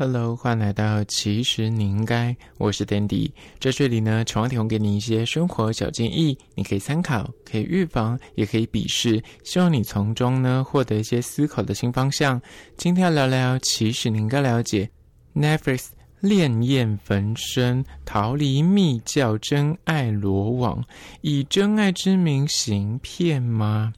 Hello，欢迎来到其实你应该，我是 Dandy，在这里呢，希望提供给你一些生活小建议，你可以参考，可以预防，也可以鄙视，希望你从中呢获得一些思考的新方向。今天要聊聊，其实你应该了解 Netflix 恋焰焚身，逃离密教真爱罗网，以真爱之名行骗吗？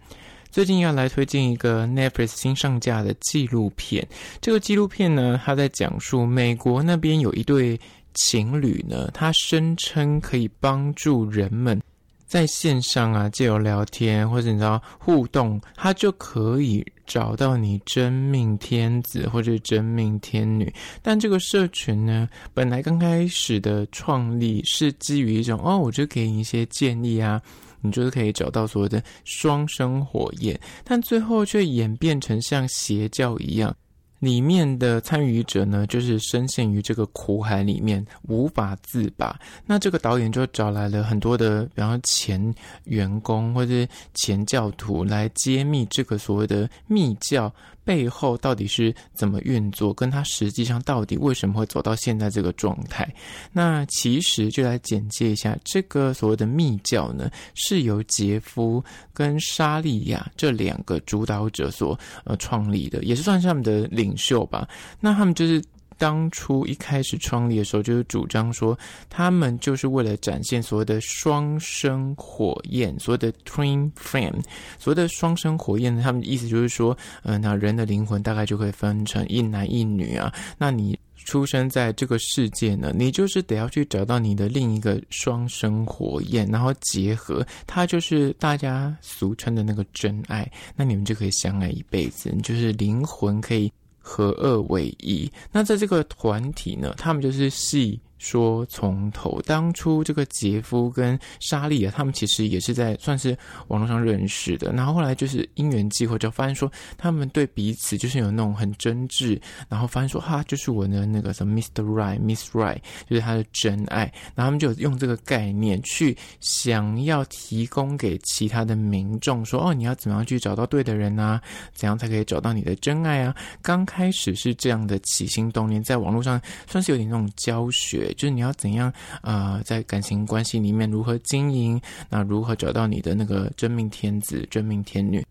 最近要来推荐一个 Netflix 新上架的纪录片。这个纪录片呢，它在讲述美国那边有一对情侣呢，他声称可以帮助人们在线上啊，借由聊天或者你知道互动，他就可以找到你真命天子或者真命天女。但这个社群呢，本来刚开始的创立是基于一种哦，我就给你一些建议啊。你就是可以找到所谓的双生火焰，但最后却演变成像邪教一样，里面的参与者呢，就是深陷于这个苦海里面无法自拔。那这个导演就找来了很多的，比方前员工或者前教徒来揭秘这个所谓的密教。背后到底是怎么运作？跟他实际上到底为什么会走到现在这个状态？那其实就来简介一下这个所谓的密教呢，是由杰夫跟莎莉亚这两个主导者所呃创立的，也是算是他们的领领袖吧。那他们就是。当初一开始创立的时候，就是主张说，他们就是为了展现所谓的双生火焰，所谓的 twin flame，所谓的双生火焰呢，他们的意思就是说，嗯、呃，那人的灵魂大概就会分成一男一女啊，那你出生在这个世界呢，你就是得要去找到你的另一个双生火焰，然后结合，它就是大家俗称的那个真爱，那你们就可以相爱一辈子，你就是灵魂可以。合二为一。那在这个团体呢，他们就是系说从头，当初这个杰夫跟莎莉啊，他们其实也是在算是网络上认识的。然后后来就是因缘际会，就发现说他们对彼此就是有那种很真挚。然后发现说哈，就是我的那个什么 Mr. Right、Miss Right，就是他的真爱。然后他们就用这个概念去想要提供给其他的民众说哦，你要怎么样去找到对的人啊？怎样才可以找到你的真爱啊？刚开始是这样的起心动念，在网络上算是有点那种教学。就是你要怎样啊、在感情关系里面如何经营？那如何找到你的那个真命天子、真命天女？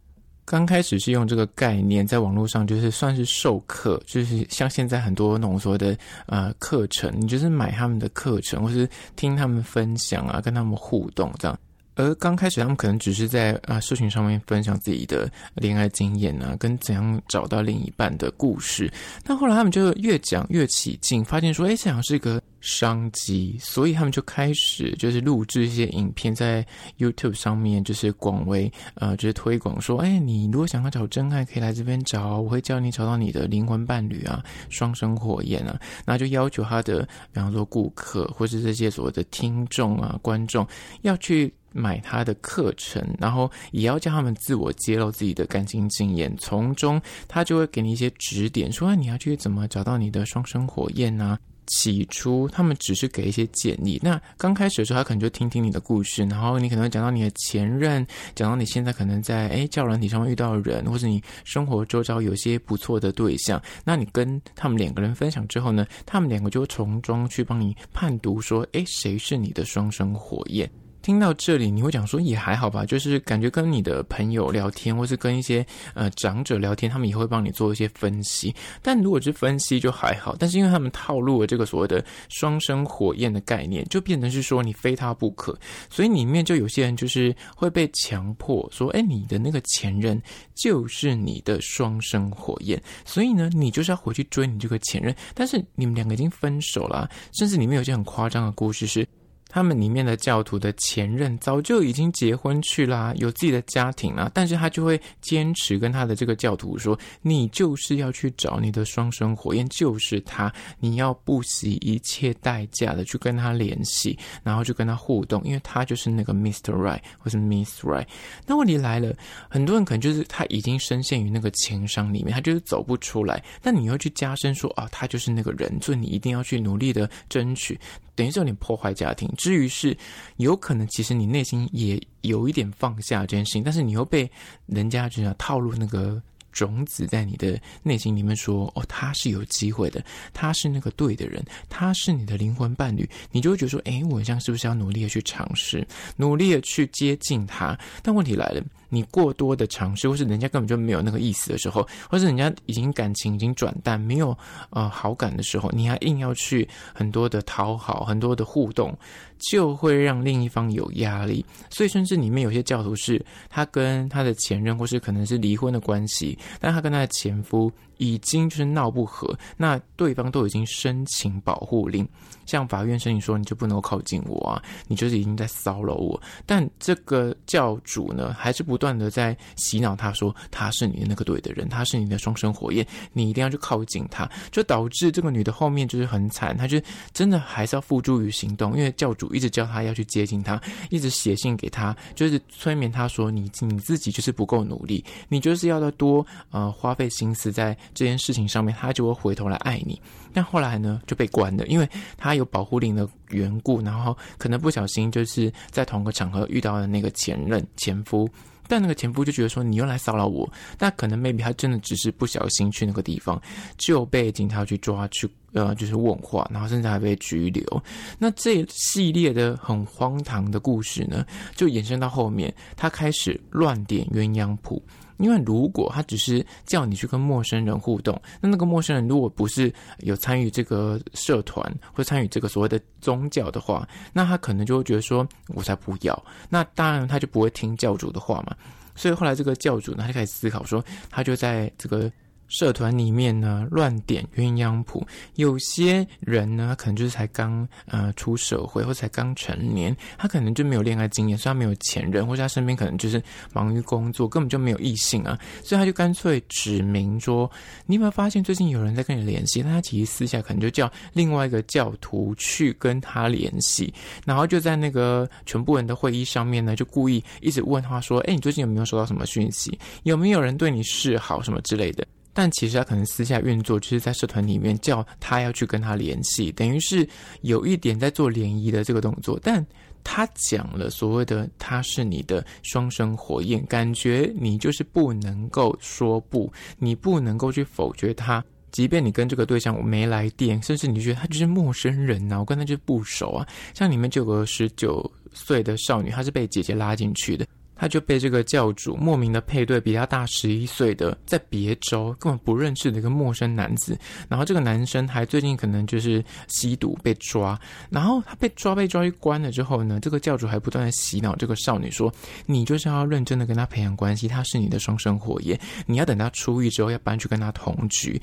刚开始是用这个概念在网络上，就是算是授课，就是像现在很多那种说的呃课程，你就是买他们的课程，或是听他们分享啊，跟他们互动这样。而刚开始他们可能只是在啊社群上面分享自己的恋爱经验啊，跟怎样找到另一半的故事。但后来他们就越讲越起劲，发现说，哎，这好像是一个商机，所以他们就开始就是录制一些影片在 YouTube 上面，就是广为呃就是推广说，哎，你如果想要找真爱，可以来这边找，我会教你找到你的灵魂伴侣啊，双生火焰啊。那就要求他的，比方说顾客或是这些所谓的听众啊观众要去。买他的课程，然后也要叫他们自我揭露自己的感情经验，从中他就会给你一些指点，说你要去怎么找到你的双生火焰呢？起初他们只是给一些建议，那刚开始的时候他可能就听听你的故事，然后你可能会讲到你的前任，讲到你现在可能在诶交友软体上面遇到人，或者你生活周遭有些不错的对象，那你跟他们两个人分享之后呢，他们两个就会从中去帮你判读说，诶谁是你的双生火焰？听到这里，你会讲说也还好吧，就是感觉跟你的朋友聊天，或是跟一些呃长者聊天，他们也会帮你做一些分析。但如果是分析就还好，但是因为他们套路了这个所谓的双生火焰的概念，就变成是说你非他不可，所以里面就有些人就是会被强迫说，哎，你的那个前任就是你的双生火焰，所以呢，你就是要回去追你这个前任，但是你们两个已经分手了，甚至里面有些很夸张的故事是。他们里面的教徒的前任早就已经结婚去啦，有自己的家庭啦，但是他就会坚持跟他的这个教徒说：“你就是要去找你的双生火焰，就是他，你要不惜一切代价的去跟他联系，然后去跟他互动，因为他就是那个 Mr. Right 或是 Miss Right。那问题来了，很多人可能就是他已经深陷于那个情伤里面，他就是走不出来。但你又去加深说啊，他就是那个人，所以你一定要去努力的争取。”等于是有点破坏家庭。至于是有可能，其实你内心也有一点放下这件事情，但是你又被人家就想套路那个种子在你的内心里面说：“哦，他是有机会的，他是那个对的人，他是你的灵魂伴侣。”你就会觉得说：“诶，我这样是不是要努力的去尝试，努力的去接近他？”但问题来了。你过多的尝试，或是人家根本就没有那个意思的时候，或是人家已经感情已经转淡，没有呃好感的时候，你还硬要去很多的讨好，很多的互动，就会让另一方有压力。所以，甚至里面有些教徒是，他跟他的前任，或是可能是离婚的关系，但他跟他的前夫已经就是闹不和，那对方都已经申请保护令。向法院申请说，你就不能够靠近我啊，你就是已经在骚扰我。但这个教主呢，还是不断的在洗脑他说，他是你的那个对的人，他是你的双生火焰，你一定要去靠近他，就导致这个女的后面就是很惨，她就真的还是要付诸于行动，因为教主一直叫她要去接近他，一直写信给他，就是催眠他说，你你自己就是不够努力，你就是要再多呃花费心思在这件事情上面，他就会回头来爱你。但后来呢，就被关了，因为他有保护令的缘故，然后可能不小心就是在同个场合遇到了那个前任前夫，但那个前夫就觉得说，你又来骚扰我，那可能 maybe 他真的只是不小心去那个地方，就被警察去抓去呃就是问话，然后甚至还被拘留。那这系列的很荒唐的故事呢，就延伸到后面，他开始乱点鸳鸯谱。因为如果他只是叫你去跟陌生人互动，那那个陌生人如果不是有参与这个社团或参与这个所谓的宗教的话，那他可能就会觉得说，我才不要。那当然他就不会听教主的话嘛。所以后来这个教主呢，他就开始思考说，他就在这个。社团里面呢，乱点鸳鸯谱。有些人呢，可能就是才刚呃出社会，或才刚成年，他可能就没有恋爱经验，所以他没有前任，或者他身边可能就是忙于工作，根本就没有异性啊，所以他就干脆指明说：“你有没有发现最近有人在跟你联系？”但他其实私下可能就叫另外一个教徒去跟他联系，然后就在那个全部人的会议上面呢，就故意一直问他说：“哎，你最近有没有收到什么讯息？有没有人对你示好什么之类的？”但其实他可能私下运作，就是在社团里面叫他要去跟他联系，等于是有一点在做联谊的这个动作。但他讲了所谓的他是你的双生火焰，感觉你就是不能够说不，你不能够去否决他，即便你跟这个对象我没来电，甚至你觉得他就是陌生人呐、啊，我跟他就是不熟啊。像里面就有个十九岁的少女，她是被姐姐拉进去的。他就被这个教主莫名的配对比他大十一岁的，在别州根本不认识的一个陌生男子，然后这个男生还最近可能就是吸毒被抓，然后他被抓被抓去关了之后呢，这个教主还不断的洗脑这个少女说，你就是要认真的跟他培养关系，他是你的双生火焰，你要等他出狱之后要搬去跟他同居，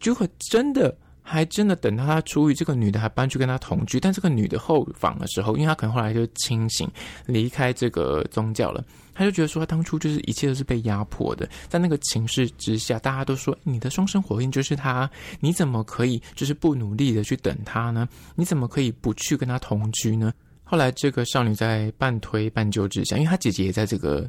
结果真的。还真的等到他出狱，这个女的还搬去跟他同居。但这个女的后访的时候，因为她可能后来就清醒，离开这个宗教了。她就觉得说，她当初就是一切都是被压迫的，在那个情势之下，大家都说你的双生火焰就是他，你怎么可以就是不努力的去等他呢？你怎么可以不去跟他同居呢？后来，这个少女在半推半就之下，因为她姐姐也在这个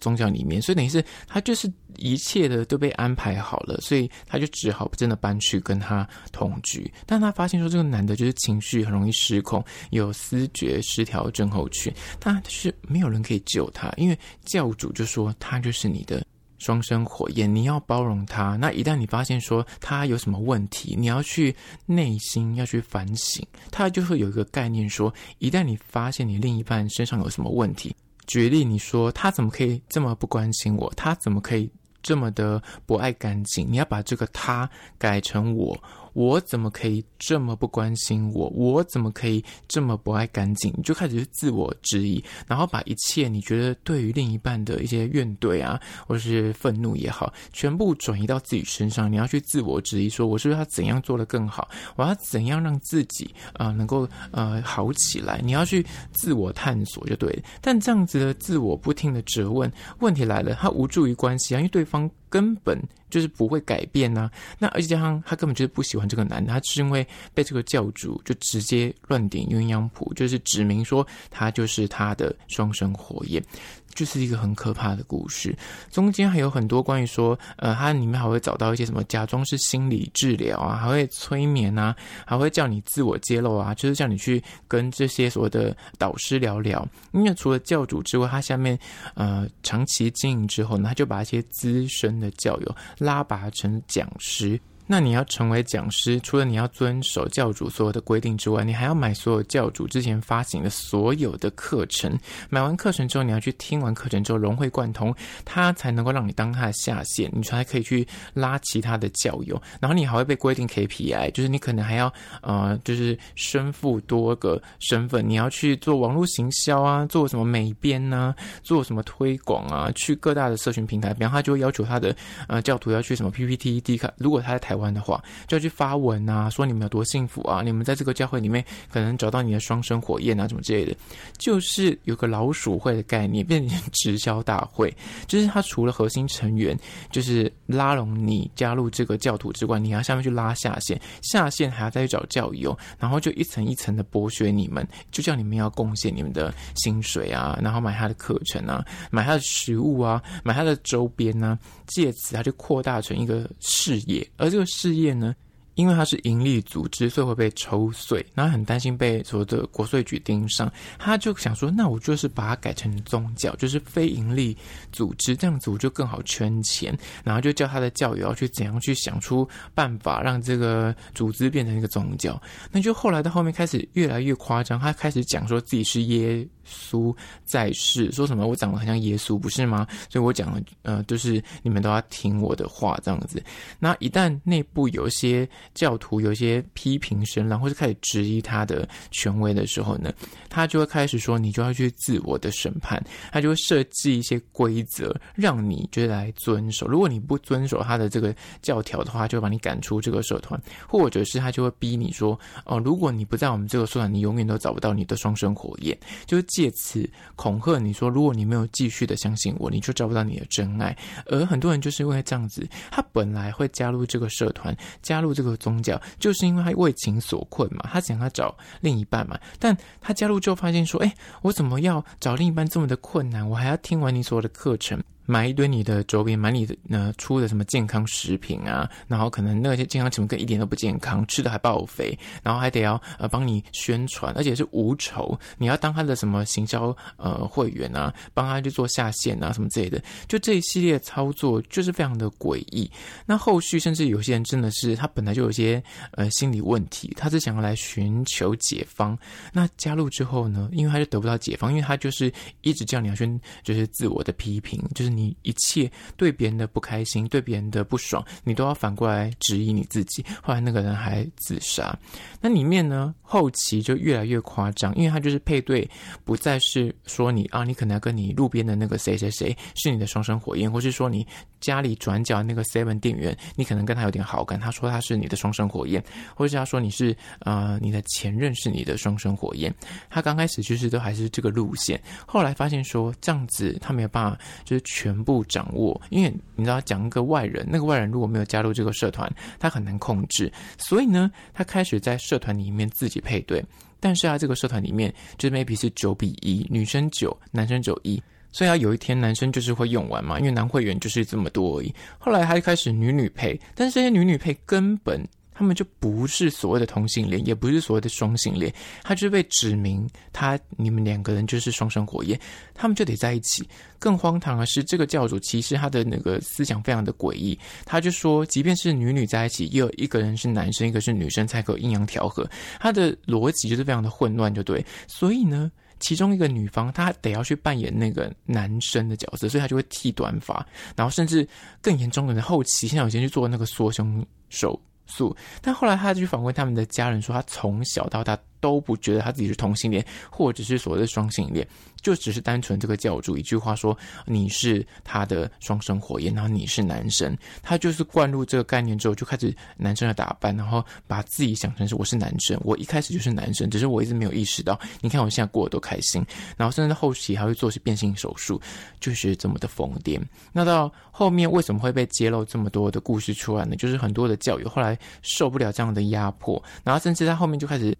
宗教里面，所以等于是她就是一切的都被安排好了，所以她就只好真的搬去跟他同居。但她发现说，这个男的就是情绪很容易失控，有思觉失调症候群，但是没有人可以救他，因为教主就说他就是你的。双生火焰，你要包容他。那一旦你发现说他有什么问题，你要去内心要去反省。他就会有一个概念说，一旦你发现你另一半身上有什么问题，举例你说他怎么可以这么不关心我，他怎么可以这么的不爱干净，你要把这个他改成我。我怎么可以这么不关心我？我怎么可以这么不爱干净？你就开始自我质疑，然后把一切你觉得对于另一半的一些怨怼啊，或是愤怒也好，全部转移到自己身上。你要去自我质疑，说我是不是要怎样做得更好？我要怎样让自己啊、能够呃好起来？你要去自我探索就对了。但这样子的自我不停的质问，问题来了，他无助于关系啊，因为对方。根本就是不会改变呐、那而且加上他根本就是不喜欢这个男的，他是因为被这个教主就直接乱点鸳鸯谱，就是指明说他就是他的双生火焰。就是一个很可怕的故事。中间还有很多关于说，呃，它里面还会找到一些什么假装是心理治疗啊，还会催眠啊，还会叫你自我揭露啊，就是叫你去跟这些所谓的导师聊聊。因为除了教主之外，他下面呃长期经营之后呢，他就把一些资深的教友拉拔成讲师。那你要成为讲师，除了你要遵守教主所有的规定之外，你还要买所有教主之前发行的所有的课程。买完课程之后，你要去听完课程之后融会贯通，他才能够让你当他的下线，你才可以去拉其他的教友。然后你还会被规定 KPI，就是你可能还要呃，就是身负多个身份，你要去做网络行销啊，做什么美编啊，做什么推广啊，去各大的社群平台，比方他就会要求他的呃教徒要去什么 PPT、D 卡，如果他在台。湾的话，就要去发文啊，说你们有多幸福啊！你们在这个教会里面可能找到你的双生火焰啊，什么之类的，就是有个老鼠会的概念，变成直销大会。就是他除了核心成员，就是拉拢你加入这个教徒之外，你要下面去拉下线，下线还要再去找教友，然后就一层一层的剥削你们，就叫你们要贡献你们的薪水啊，然后买他的课程啊，买他的食物啊，买他的周边啊，借此他就扩大成一个事业，而这个。事业呢？因为它是盈利组织，所以会被抽税，然后很担心被所谓的国税局盯上，他就想说：“那我就是把它改成宗教，就是非盈利组织，这样子我就更好圈钱。”然后就叫他的教友要去怎样去想出办法，让这个组织变成一个宗教。那就后来到后面开始越来越夸张，他开始讲说自己是耶稣在世，说什么我长得很像耶稣，不是吗？所以我讲的呃，就是你们都要听我的话，这样子。那一旦内部有一些教徒有一些批评声浪，或是开始质疑他的权威的时候呢，他就会开始说：“你就要去自我的审判。”他就会设计一些规则，让你就是来遵守。如果你不遵守他的这个教条的话，就把你赶出这个社团，或者是他就会逼你说：“哦，如果你不在我们这个社团，你永远都找不到你的双生火焰。”就是借此恐吓你说：“如果你没有继续的相信我，你就找不到你的真爱。”而很多人就是因为这样子，他本来会加入这个社团，加入这个。宗教就是因为他为情所困嘛，他想要找另一半嘛，但他加入之后发现说，哎，我怎么要找另一半这么的困难？我还要听完你所有的课程。买一堆你的周边，买你的呃出的什么健康食品啊，然后可能那些健康食品跟一点都不健康，吃的还爆肥，然后还得要呃帮你宣传，而且是无酬，你要当他的什么行销呃会员啊，帮他去做下线啊什么之类的，就这一系列操作就是非常的诡异。那后续甚至有些人真的是他本来就有些呃心理问题，他是想要来寻求解方。那加入之后呢，因为他就得不到解方，因为他就是一直叫你要去就是自我的批评，就是。你一切对别人的不开心，对别人的不爽，你都要反过来质疑你自己。后来那个人还自杀。那里面呢，后期就越来越夸张，因为他就是配对，不再是说你啊，你可能要跟你路边的那个谁谁谁是你的双生火焰，或是说你家里转角那个 seven 店员，你可能跟他有点好感，他说他是你的双生火焰，或是他说你是呃你的前任是你的双生火焰。他刚开始就是都还是这个路线，后来发现说这样子他没有办法，就是全。全部掌握，因为你知道，讲一个外人，那个外人如果没有加入这个社团，他很难控制。所以呢，他开始在社团里面自己配对。但是啊，这个社团里面就是 maybe 是九比一，女生九，男生九一。所以啊，有一天男生就是会用完嘛，因为男会员就是这么多而已。后来他就开始女女配，但是这些女女配根本。他们就不是所谓的同性恋，也不是所谓的双性恋，他就被指明他你们两个人就是双生火焰，他们就得在一起。更荒唐的是，这个教主其实他的那个思想非常的诡异，他就说，即便是女女在一起，也有一个人是男生，一个是女生，才可以阴阳调和。他的逻辑就是非常的混乱，就对。所以呢，其中一个女方她得要去扮演那个男生的角色，所以她就会剃短发，然后甚至更严重的后期，现在有些去做那个缩胸手素，但后来他去访问他们的家人，说他从小到大都不觉得他自己是同性恋，或者是所谓的双性恋。就只是单纯这个教主一句话说，你是他的双生火焰，然后你是男生，他就是灌入这个概念之后，就开始男生的打扮，然后把自己想成是我是男生，我一开始就是男生，只是我一直没有意识到。你看我现在过得多开心，然后甚至后期还会做些变性手术，就是这么的疯癫。那到后面为什么会被揭露这么多的故事出来呢？就是很多的教友后来受不了这样的压迫，然后甚至他后面就开始。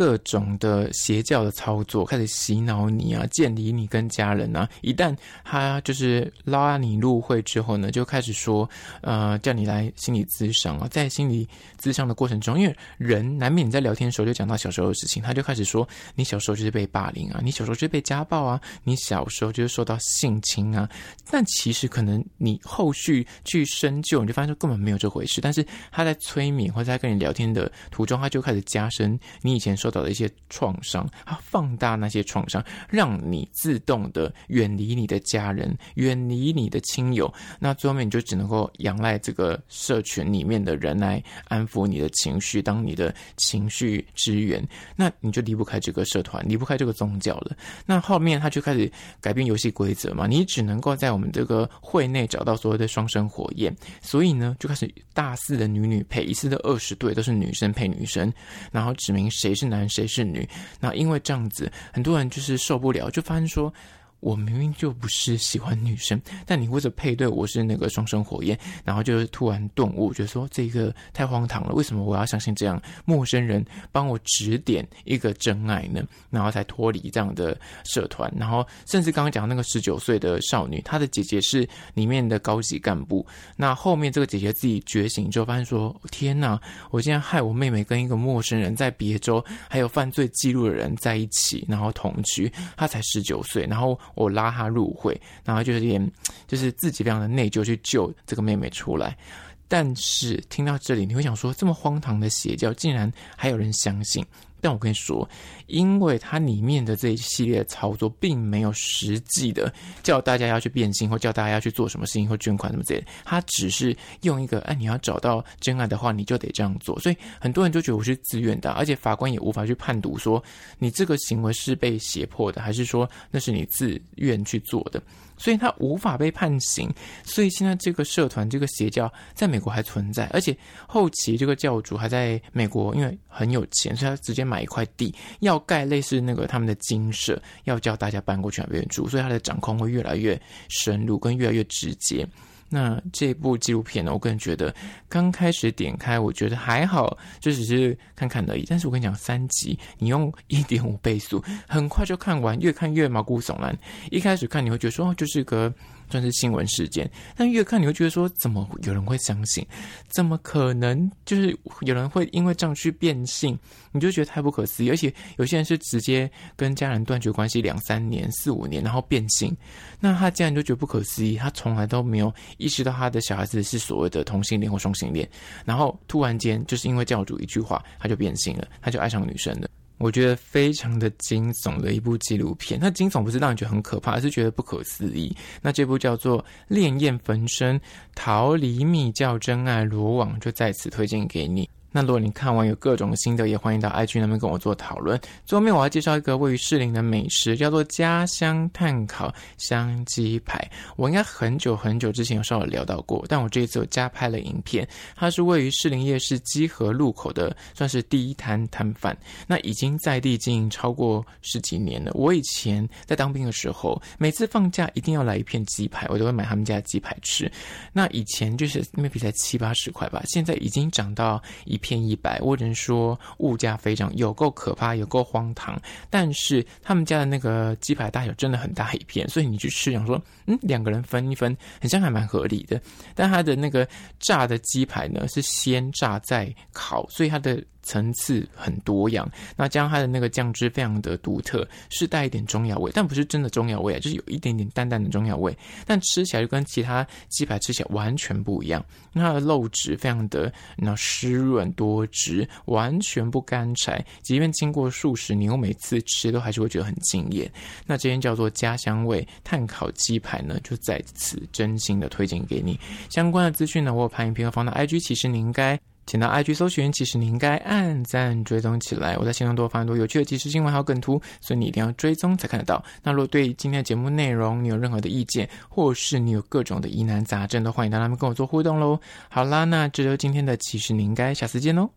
各种的邪教的操作，开始洗脑你啊，建立你跟家人啊。一旦他就是拉你入会之后呢，就开始说，呃，叫你来心理咨商啊。在心理咨商的过程中，因为人难免在聊天的时候就讲到小时候的事情，他就开始说，你小时候就是被霸凌啊，你小时候就是被家暴啊，你小时候就是受到性侵啊。但其实可能你后续去深究，你就发现根本没有这回事。但是他在催眠或者在跟你聊天的途中，他就开始加深你以前说到的一些创伤，他放大那些创伤，让你自动的远离你的家人，远离你的亲友。那最后面你就只能够仰赖这个社群里面的人来安抚你的情绪，当你的情绪支援。那你就离不开这个社团，离不开这个宗教了。那后面他就开始改变游戏规则嘛，你只能够在我们这个会内找到所谓的双生火焰。所以呢，就开始大肆的女女配，一次的二十对都是女生配女生，然后指明谁是男谁是女。那因为这样子，很多人就是受不了，就发现说。我明明就不是喜欢女生，但你为了配对我是那个双生火焰，然后就是突然顿悟，觉得说这个太荒唐了。为什么我要相信这样陌生人帮我指点一个真爱呢？然后才脱离这样的社团。然后甚至刚刚讲那个十九岁的少女，她的姐姐是里面的高级干部。那后面这个姐姐自己觉醒之后，发现说：天哪，我竟然害我妹妹跟一个陌生人在别州还有犯罪记录的人在一起，然后同居。她才十九岁，然后。我拉他入会，然后就是连，就是自己非常的内疚去救这个妹妹出来。但是听到这里，你会想说，这么荒唐的邪教，竟然还有人相信？但我跟你说，因为它里面的这一系列操作，并没有实际的叫大家要去变性，或叫大家要去做什么事情，或捐款什么之类的。它只是用一个，哎，你要找到真爱的话，你就得这样做。所以很多人就觉得我是自愿的，而且法官也无法去判读说你这个行为是被胁迫的，还是说那是你自愿去做的。所以他无法被判刑，所以现在这个社团这个邪教在美国还存在，而且后期这个教主还在美国，因为很有钱，所以他直接买一块地，要盖类似那个他们的精舍，要叫大家搬过去那边住，所以他的掌控会越来越深入，跟越来越直接。那这部纪录片呢，我个人觉得刚开始点开，我觉得还好，就只是看看而已。但是我跟你讲，三集你用一点五倍速，很快就看完，越看越毛骨悚然。一开始看你会觉得说，哦，就是个。算是新闻事件，但越看你会觉得说，怎么有人会相信？怎么可能？就是有人会因为这样去变性？你就觉得太不可思议。而且有些人是直接跟家人断绝关系两三年、四五年，然后变性。那他家人就觉得不可思议，他从来都没有意识到他的小孩子是所谓的同性恋或双性恋，然后突然间就是因为教主一句话，他就变性了，他就爱上女生了。我觉得非常的惊悚的一部纪录片，那惊悚不是让你觉得很可怕，而是觉得不可思议。那这部叫做《烈焰焚身，逃离密教真爱罗网》，就在此推荐给你。那如果你看完有各种心得，也欢迎到 IG 那边跟我做讨论。最后面我要介绍一个位于士林的美食，叫做家乡炭烤香鸡排。我应该很久很久之前有稍微聊到过，但我这一次有加拍了影片。它是位于士林夜市基河路口的，算是第一摊摊贩。那已经在地经营超过十几年了。我以前在当兵的时候，每次放假一定要来一片鸡排，我都会买他们家的鸡排吃。那以前就是 maybe 才七八十块吧，现在已经涨到一。片一百，或者说物价飞涨有够可怕，有够荒唐。但是他们家的那个鸡排大小真的很大一片，所以你去吃，想说，嗯，两个人分一分，好像还蛮合理的。但他的那个炸的鸡排呢，是先炸再烤，所以它的。层次很多样，那加上它的那个酱汁非常的独特，是带一点中药味，但不是真的中药味啊，就是有一点点淡淡的中药味，但吃起来就跟其他鸡排吃起来完全不一样。那它的肉质非常的那湿润多汁，完全不干柴，即便经过数十年，我每次吃都还是会觉得很惊艳。那这间叫做家乡味炭烤鸡排呢，就在此真心的推荐给你。相关的资讯呢，我有拍影片和放到 IG，其实你应该。请到 IG 搜寻，其实你应该按赞追踪起来。我在新浪多发很多有趣的即时新闻还有梗图，所以你一定要追踪才看得到。那如果对今天的节目内容你有任何的意见，或是你有各种的疑难杂症，都欢迎到那边跟我做互动喽。好啦，那这就是今天的其实你应该，下次见喽。